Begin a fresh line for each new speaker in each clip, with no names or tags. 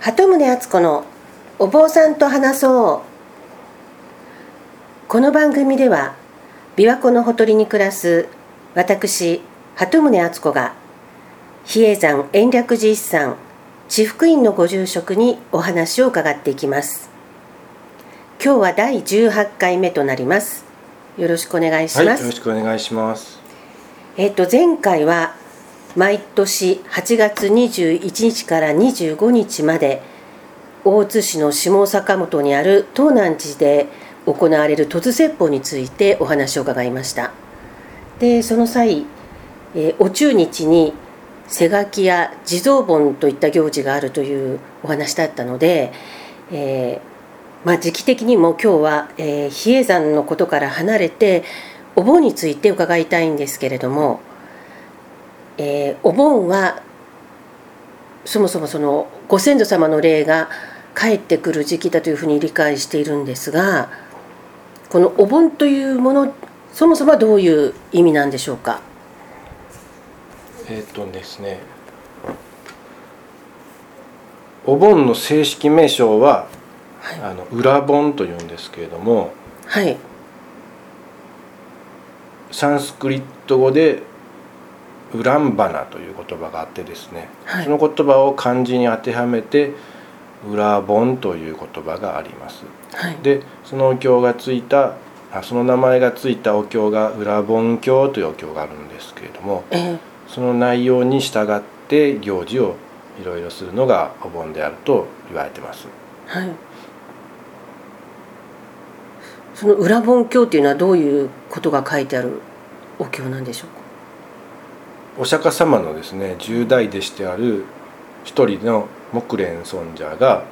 鳩宗敦子のお坊さんと話そう。この番組では琵琶湖のほとりに暮らす私鳩宗敦子が比叡山延暦寺一山地福院のご住職にお話を伺っていきます。今日は第18回目となります。よろしくお願いします、はい、
よろしくお願いします。
えっ、と前回は毎年8月21日から25日まで大津市の下坂本にある東南寺で行われる突説法についてお話を伺いました。でその際、えー、お中日に背書きや地蔵盆といった行事があるというお話だったので、えー、まあ、時期的にも今日は、えー、比叡山のことから離れてお盆について伺いたいんですけれどもえー、お盆はそもそもそのご先祖様の霊が帰ってくる時期だというふうに理解しているんですがこのお盆というものそもそもはどういう意味なんでしょうか？
えっ、とですねお盆の正式名称は、はい、あの裏盆というんですけれども、
はい、
サンスクリット語でウランバナという言葉があってですね、はい、その言葉を漢字に当てはめて裏本という言葉があります、はい、でそのお経がついたあその名前がついたお経が裏本経というお経があるんですけれども、えー、その内容に従って行事をいろいろするのがお盆であると言われてます。
はい、その裏本経っていうのはどういうことが書いてあるお経なんでしょうか？
お釈迦様のですね十大弟子である一人の木蓮尊者が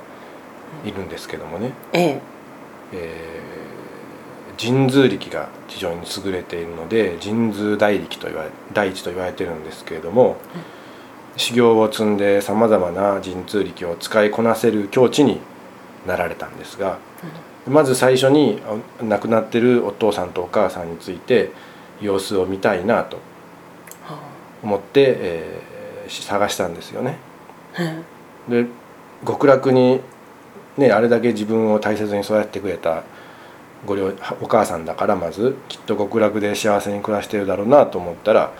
いるんですけどもね、
ええ。
えー、神通力が非常に優れているので神通大力と言われ第一と言われてるんですけれども、うん、修行を積んでさまざまな神通力を使いこなせる境地になられたんですが、うん、まず最初に亡くなってるお父さんとお母さんについて様子を見たいなと思って、えー、探したんですよね。で極楽に、ね、あれだけ自分を大切に育ててくれたご両お母さんだからまずきっと極楽で幸せに暮らしてるだろうなと思ったら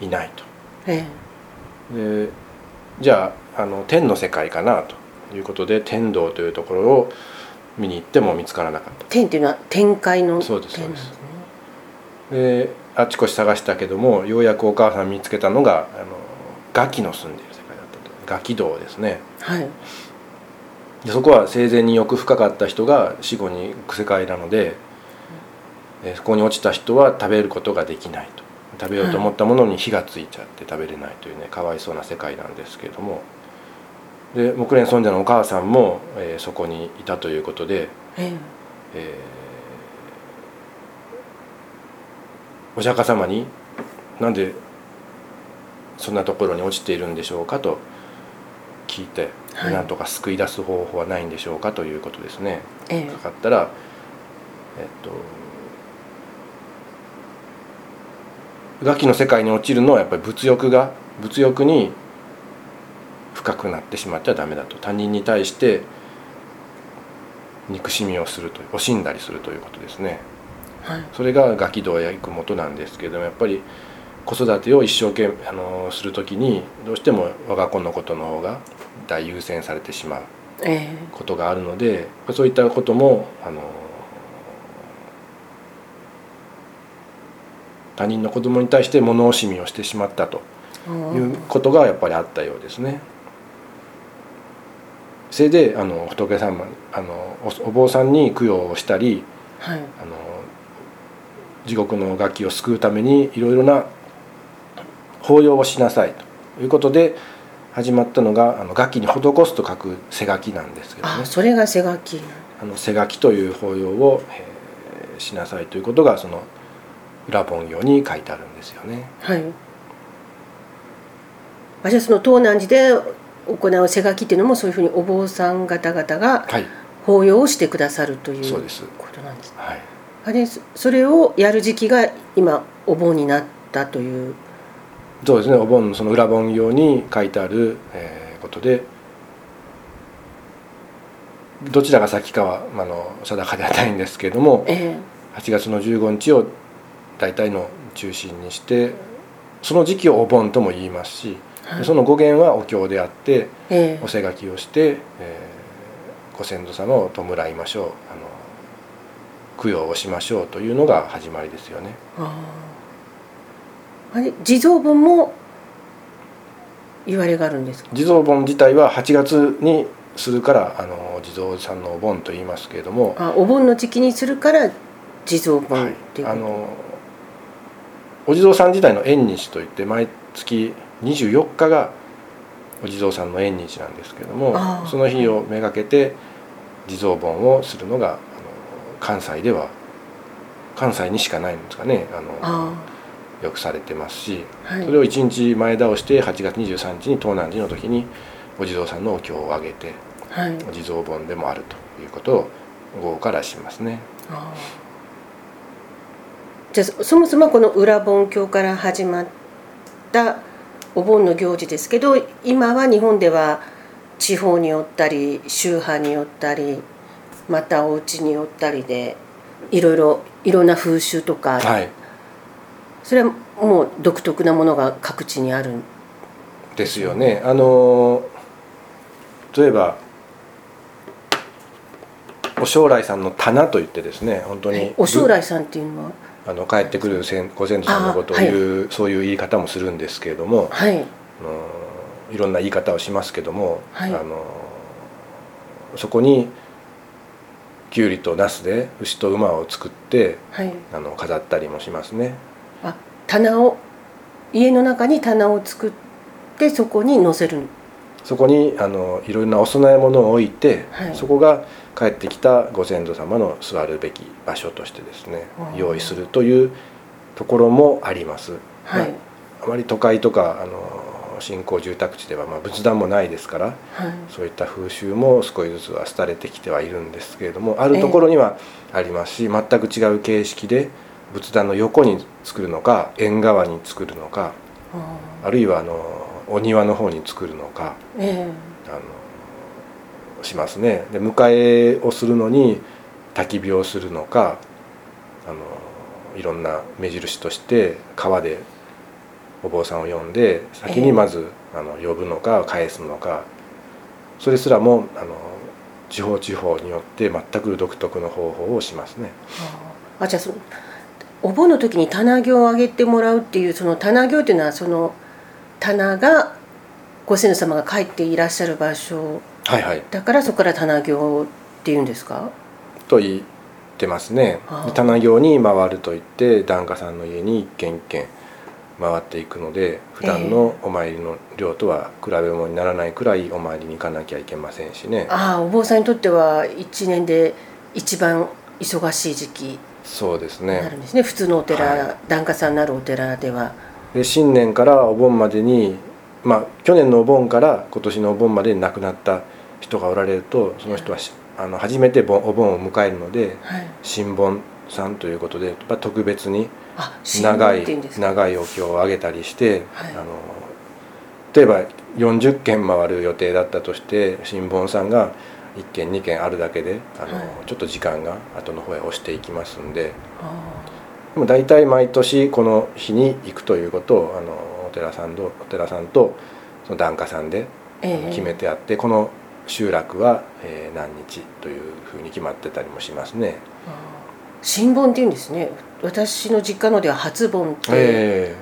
いないと。でじゃああの天の世界かなということで天道というところを見に行っても見つからなかった。
天っていうのは天界の
そうですそうです。であちこち探したけどもようやくお母さん見つけたのがあのガキの住んでいる世界だったと。ガキ道ですね、
はい、
でそこは生前によく深かった人が死後にく世界なので、うん、そこに落ちた人は食べることができないと。食べようと思ったものに火がついちゃって食べれないというねかわいそうな世界なんですけれども。で木蓮尊者のお母さんも、えー、そこにいたということで、えー、えーお釈迦様になんでそんなところに落ちているんでしょうかと聞いて、はい、なんとか救い出す方法はないんでしょうかということですね。ええ、かかったら、えっと、ガキの世界に落ちるのはやっぱり物欲が物欲に深くなってしまっちゃダメだと他人に対して憎しみをすると惜しんだりするということですね。はい、それがガキ道へ行く元なんですけどもやっぱり子育てを一生懸命あのする時にどうしても我が子のことの方が大優先されてしまうことがあるので、えー、そういったこともあの他人の子供に対して物惜しみをしてしまったということがやっぱりあったようですね。それであの仏様あのお坊さんに供養をしたり、はい、あの地獄の楽器を救うためにいろいろな法要をしなさいということで始まったのがあの楽器に施すと書く背書きなんですけどね。
それが背書き。
あの背書きという法要を、えー、しなさいということがその裏本行に書いてあるんですよね。
はい。あじゃあその東南寺で行う背書きっていうのもそういうふうにお坊さん方々が法要をしてくださるということなんですね。はいあれそれをやる時期が今お盆になったという。
そうですね。お盆のその裏盆用に書いてある、えー、ことでどちらが先かはあの定かではないんですけれども
え
8月の15日を大体の中心にしてその時期をお盆とも言いますし、
えはい。
その語源はお経であって
ええ。
おせ書きをして、えーご先祖様を弔いましょう。あの供養をしましょうというのが始まりですよね。
あれ地蔵盆も言われがあるんですか？
地蔵盆自体は8月にするからあの地蔵さんのお盆と言いますけれども、
あお盆の時期にするから地蔵盆
はい
っていう、
あのお地蔵さん自体の縁日といって毎月24日がお地蔵さんの縁日なんですけれどもその日をめがけて地蔵盆をするのが関西では関西にしかないんですかね。あの
あ
よくされてますし
あはい。
それを1日前倒して8月23日に東南寺の時にお地蔵さんのお経をあげて
はい。
お地蔵盆でもあるということを午後からしますね。
じゃあそそもそもこの裏盆教から始まったお盆の行事ですけど今は日本では地方によったり宗派によったりまたお家によったりでいろいろいろんな風習とか、
はい。
それはもう独特なものが各地にある。
ですよね。あの例えばお将来さんの棚といってですね本当に
お将来さんっていうのは？
あの帰ってくる先ご先祖さんのことを
あ
言う、そういう言い方もするんですけれども
はい。
あのいろんな言い方をしますけども、
はい。
あのそこにきゅうりとナスで牛と馬を作って
はい。
あの飾ったりもしますね。
あ棚を家の中に棚を作ってそこに載せる。
そこにあのいろんなお供え物を置いて、
はい。
そこが帰ってきたご先祖様の座るべき場所としてですね
あー。
用意するというところもあります。
はい、
まあ、あまり都会とかあの新興住宅地ではまあ仏壇もないですから
はい。
そういった風習も少しずつは廃れてきてはいるんですけれどもあるところにはありますし、全く違う形式で仏壇の横に作るのか縁側に作るのか
あ
あるいはあのお庭の方に作るのか。
ーえ。
あのしますね。で迎えをするのに焚き火をするのかあのいろんな目印として川でお坊さんを呼んで先にまず、あの呼ぶのか返すのかそれすらもあの地方地方によって全く独特の方法をしますね。
ああじゃあそのお盆の時に棚行をあげてもらうっていうその棚行っていうのはその棚がご先祖様が帰っていらっしゃる場所。
はいはい。
だからそこから棚行っていうんですか？
と言ってますね。棚行に回るといって檀家さんの家に一軒一軒回っていくので普段のお参りの量とは比べ物にならないくらいお参りに行かなきゃいけませんしね。
ああお坊さんにとっては一年で一番忙しい時期
そうです
になる
ね
んですね。普通のお寺、
はい。
檀家さんなるお寺では。
で新年からお盆までにまあ去年のお盆から今年のお盆までに亡くなった人がおられるとその人はしあの初めて盆お盆を迎えるので
はい。
新盆さんということでやっぱ特別に長い長いお経をあげたりして、
はい。
あの例えば40件回る予定だったとして新聞さんが1件2件あるだけであの、
はい。
ちょっと時間が後の方へ押していきますんで。
あ
でも大体毎年この日に行くということをあのお寺さんとお寺さんとその檀家さんで決めてあって、この集落は、えー何日というふうに決まってたりもしますね。
新盆っていうんですね。私の実家のでは初盆って
え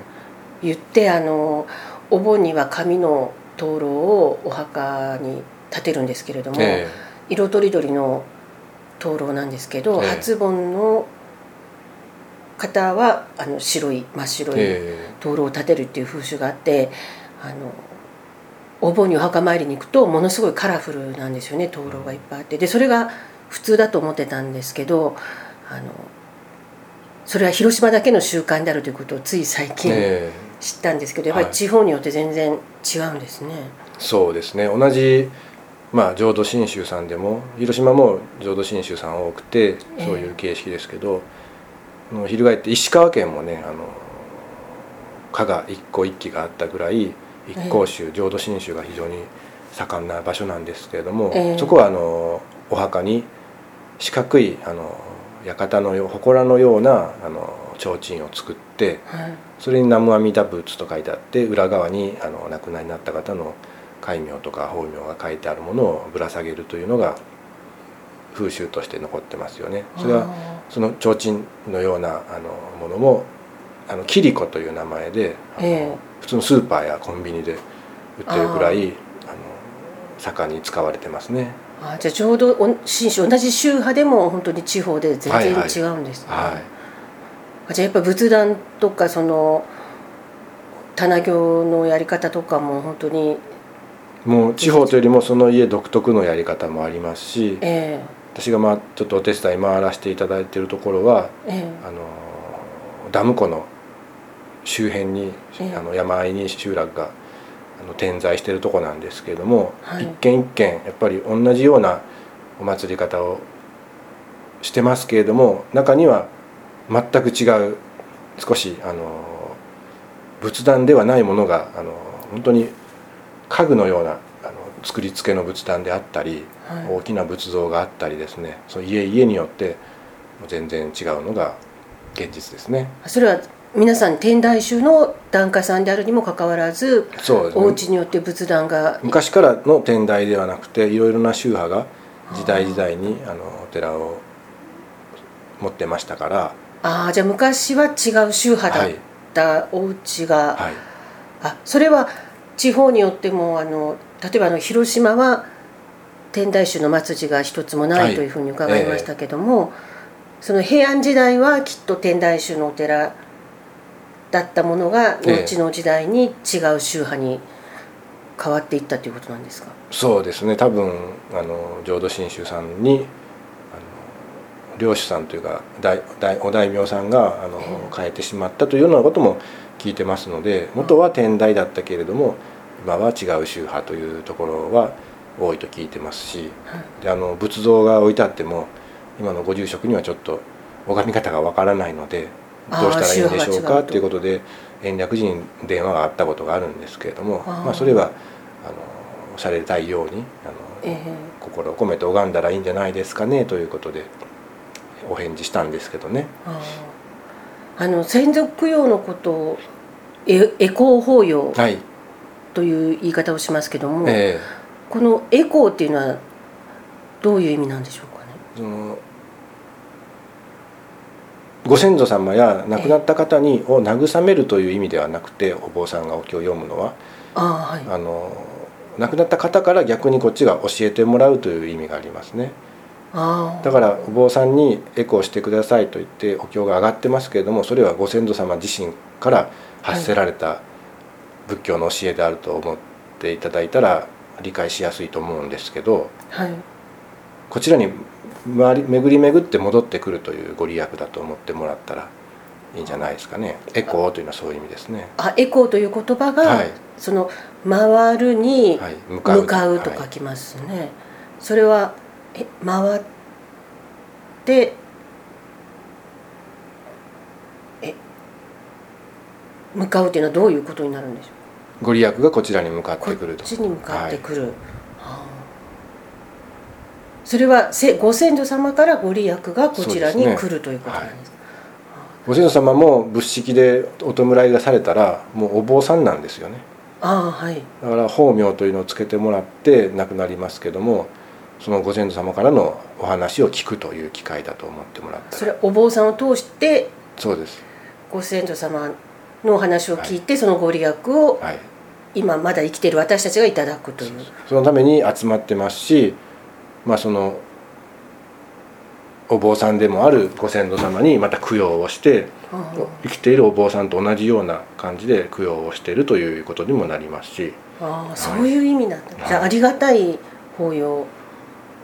言って、あのお盆には紙の灯籠をお墓に立てるんですけれども、
ーえ。
色とりどりの灯籠なんですけど、
ええ。
初盆の方はあの白い真っ白
ー
い
え。
灯籠を立てるっていう風習があってあのお盆にお墓参りに行くとものすごいカラフルなんですよね灯籠がいっぱいあって。でそれが普通だと思ってたんですけどあのそれは広島だけの習慣であるということをつい最
ー
近
え。ー
知ったんですけどやっぱり
はい。
地方によって全然違うんですね。
そうですね。同じ、まあ、浄土真宗さんでも広島も浄土真宗さん多くて
ええ。
そういう形式ですけど、もう翻って石川県もねあの加賀一個一揆があったぐらい一向宗、浄土真宗が非常に盛んな場所なんですけれども、
ええ。
そこはあのお墓に四角いあの館のよう祠のようなあの提灯を作って
はい。
それに「南無阿弥陀仏」と書いてあって裏側にあの亡くなりになった方の戒名とか法名が書いてあるものをぶら下げるというのが風習として残ってますよね。それはその提灯のようなあのものもあのキリコという名前で、
ええ。
普通のスーパーやコンビニで売ってるくらい盛んに使われてますね。
あーじゃあちょうどお新州同じ宗派でも本当に地方で全然違うんですね、
はい、
あじゃあやっぱ仏壇とかその棚行のやり方とかも本当に
もう地方というよりもその家独特のやり方もありますし
え
私がまあちょっとお手伝い回らせていただいているところは
ええ。
あのダム湖の周辺に、
ええ。
あの山あいに集落があの点在しているところなんですけれども、
はい
一軒一軒やっぱり同じようなお祭り方をしてますけれども中には全く違う少しあの仏壇ではないものがあの本当に家具のようなあの作り付けの仏壇であったり、
えはい
大きな仏像があったりですねそう家家によって全然違うのが現実ですね。
それは皆さん天台宗の檀家さんであるにもかかわらず
そうですね。
お家によって仏壇が。
昔からの天台ではなくていろいろな宗派が時代時代にあのお寺を持ってましたから、
ああじゃあ昔は違う宗派だっ
はい。
たお家が、
はい、
あそれは地方によってもあの例えばあの広島は天台宗の末寺が一つもな
はい。い
というふうに伺いましたけども、その平安時代はきっと天台宗のお寺だったものが
ええ。
後の時代に違う宗派に変わっていったということなんですか？
そうですね。多分あの浄土真宗さんにあの領主さんというか大大お大名さんがあの変えてしまったというようなことも聞いてますので元は天台だったけれども今は違う宗派というところは多いと聞いてますし
はい
であの仏像が置いてあっても今のご住職にはちょっと拝み方がわからないのでどうしたらいいんでしょうか？と。いうことで延暦寺に電話があったことがあるんですけれどもまあ、それはあのされたいようにあの、
ええ。
心を込めて拝んだらいいんじゃないですかねということでお返事したんですけどね。
あの先祖供養のことをえエコー法要
はい、
という言い方をしますけども、
え
このエコーっていうのはどういう意味なんでしょうかね？
ーそのご先祖様や亡くなった方にを慰めるという意味ではなくてお坊さんがお経を読むのは
ああはい。
あの亡くなった方から逆にこっちが教えてもらうという意味がありますね。だからお坊さんにエコーしてくださいと言ってお経が上がってますけれどもそれはご先祖様自身から発せられた仏教の教えであると思っていただいたら理解しやすいと思うんですけど
はい。
こちらに巡り巡って戻ってくるというご利益だと思ってもらったらいいんじゃないですかね。エコーというのはそういう意味ですね。
あエコーという言葉が、
はい。
その回るに
はい。向
向かうと書きますね、それはえ回ってえ向かうっていうのはどういうことになるんでしょう？
ご利益がこちらに向かっ
こ
てくると。
っちに向かってくる、はあそれはせご先祖様からご利益がこちらに来るということなんですか？
ご先祖様も仏式でお弔いがされたらもうお坊さんなんですよね。
ああはい。
だから法名というのをつけてもらって亡くなりますけどもそのご先祖様からのお話を聞くという機会だと思ってもらったら。
それはお坊さんを通して
そうです。
ご先祖様のお話を聞いて、そのご利益を
はい。
今まだ生きている私たちがいただくという。
そのために集まってますしまあそのお坊さんでもあるご先祖様にまた供養をして
あ
生きているお坊さんと同じような感じで供養をしているということにもなりますし。
あそういう意味なんだ、じゃあありがたい法要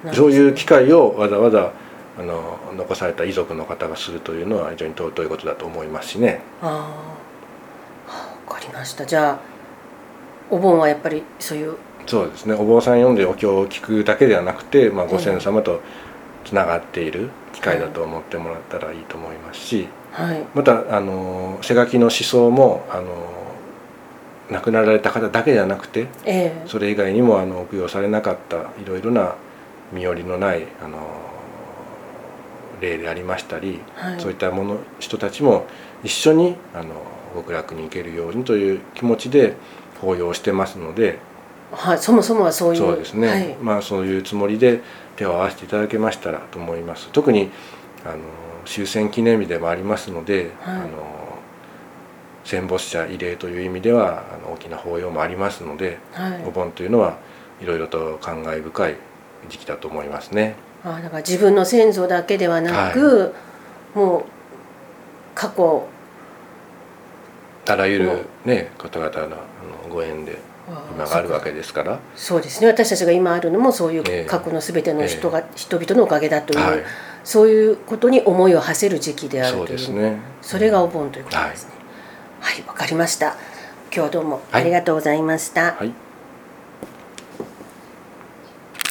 なんです
そういう機会をわざわざあの残された遺族の方がするというのは非常に尊いことだと思いますしね。
ああはあ。わかりました。じゃあお盆はやっぱりそういう
そうですね。お坊さん読んでお経を聞くだけではなくて、まあ、ご先祖様とつながっている機会だと思ってもらったらいいと思いますし
はい。
またあの背書きの思想もあの亡くなられた方だけじゃなくて
ええ。
それ以外にもあの供養されなかったいろいろな身寄りのないあの例でありましたり、
はい。
そういったもの人たちも一緒にあの極楽に行けるようにという気持ちで法要してますので
はい、そもそもはそういう
そうですね、
はい。
まあそういうつもりで手を合わせていただけましたらと思います。特にあの終戦記念日でもありますので、
はい。
あの戦没者慰霊という意味ではあの大きな法要もありますので、
はい。
お盆というのはいろいろと感慨深い時期だと思いますね。
あだから自分の先祖だけではなく、もう過去
あらゆる、ね、方々のあのご縁で今があるわけですから。
そうですね。私たちが今あるのもそうい
ええ。
う過去の全ての人が、人々のおかげだという、
はい。
そういうことに思いを馳せる時期であると
そ
いう
うですね。
それがお盆ということですね。はい。わ、かりました。今日はどうも
はい
ありがとうございました、
はい